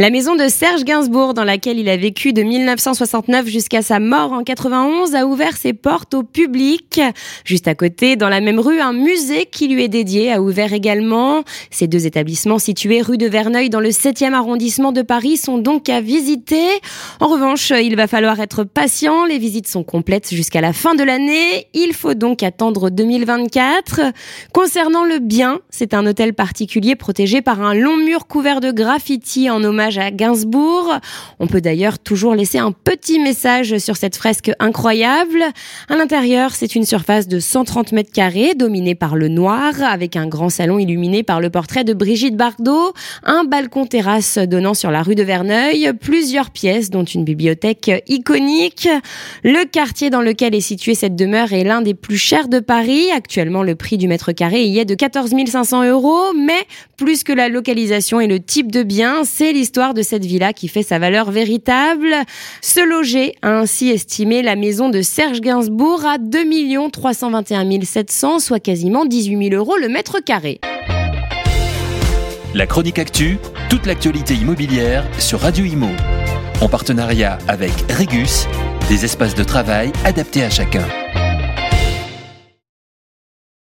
La maison de Serge Gainsbourg, dans laquelle il a vécu de 1969 jusqu'à sa mort en 91, a ouvert ses portes au public. Juste à côté, dans la même rue, un musée qui lui est dédié a ouvert également. Ces deux établissements situés rue de Verneuil dans le 7e arrondissement de Paris sont donc à visiter. En revanche, il va falloir être patient. Les visites sont complètes jusqu'à la fin de l'année. Il faut donc attendre 2024. Concernant le bien, c'est un hôtel particulier protégé par un long mur couvert de graffiti en hommage à Gainsbourg. On peut d'ailleurs toujours laisser un petit message sur cette fresque incroyable. À l'intérieur, c'est une surface de 130 mètres carrés dominée par le noir avec un grand salon illuminé par le portrait de Brigitte Bardot, un balcon terrasse donnant sur la rue de Verneuil, plusieurs pièces dont une bibliothèque iconique. Le quartier dans lequel est située cette demeure est l'un des plus chers de Paris. Actuellement, le prix du mètre carré y est de 14 500 euros, mais plus que la localisation et le type de bien, c'est de cette villa qui fait sa valeur véritable. Se loger a ainsi estimé la maison de Serge Gainsbourg à 2 321 700, soit quasiment 18 000 euros le mètre carré. La chronique actu, toute l'actualité immobilière sur Radio Imo. En partenariat avec Regus, des espaces de travail adaptés à chacun.